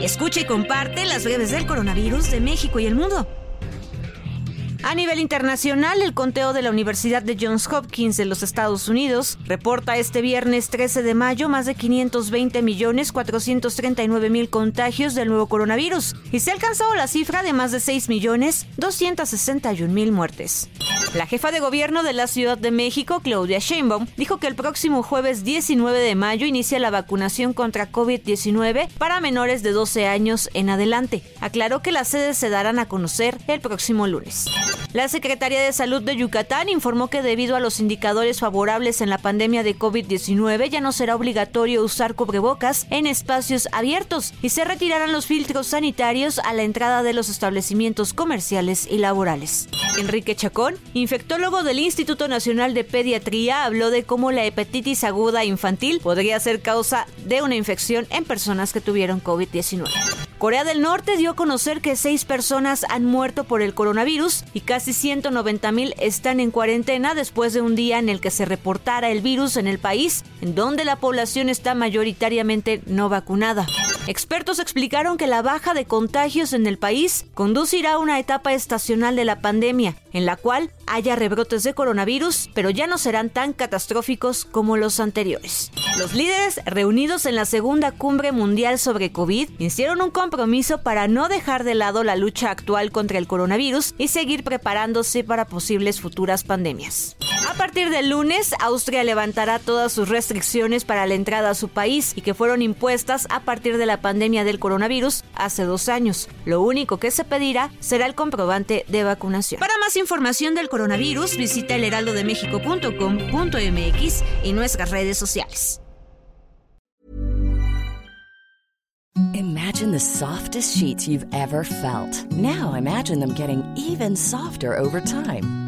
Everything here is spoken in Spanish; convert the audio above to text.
Escucha y comparte las breves del coronavirus de México y el mundo. A nivel internacional, el conteo de la Universidad de Johns Hopkins de los Estados Unidos reporta este viernes 13 de mayo más de 520 millones 439 mil contagios del nuevo coronavirus y se ha alcanzado la cifra de más de 6 millones 261 mil muertes. La jefa de gobierno de la Ciudad de México, Claudia Sheinbaum, dijo que el próximo jueves 19 de mayo inicia la vacunación contra COVID-19 para menores de 12 años en adelante. Aclaró que las sedes se darán a conocer el próximo lunes. La Secretaría de Salud de Yucatán informó que debido a los indicadores favorables en la pandemia de COVID-19 ya no será obligatorio usar cubrebocas en espacios abiertos y se retirarán los filtros sanitarios a la entrada de los establecimientos comerciales y laborales. Enrique Chacón, infectólogo del Instituto Nacional de Pediatría, habló de cómo la hepatitis aguda infantil podría ser causa de una infección en personas que tuvieron COVID-19. Corea del Norte dio a conocer que seis personas han muerto por el coronavirus y casi 190 mil están en cuarentena después de un día en el que se reportara el virus en el país, en donde la población está mayoritariamente no vacunada. Expertos explicaron que la baja de contagios en el país conducirá a una etapa estacional de la pandemia, en la cual haya rebrotes de coronavirus, pero ya no serán tan catastróficos como los anteriores. Los líderes reunidos en la segunda cumbre mundial sobre COVID hicieron un compromiso para no dejar de lado la lucha actual contra el coronavirus y seguir preparándose para posibles futuras pandemias. A partir del lunes, Austria levantará todas sus restricciones para la entrada a su país y que fueron impuestas a partir de la pandemia del coronavirus hace dos años. Lo único que se pedirá será el comprobante de vacunación. Para más información del coronavirus, visita elheraldodemexico.com.mx y nuestras redes sociales. Imagine the softest sheets you've ever felt. Now imagine them getting even softer over time.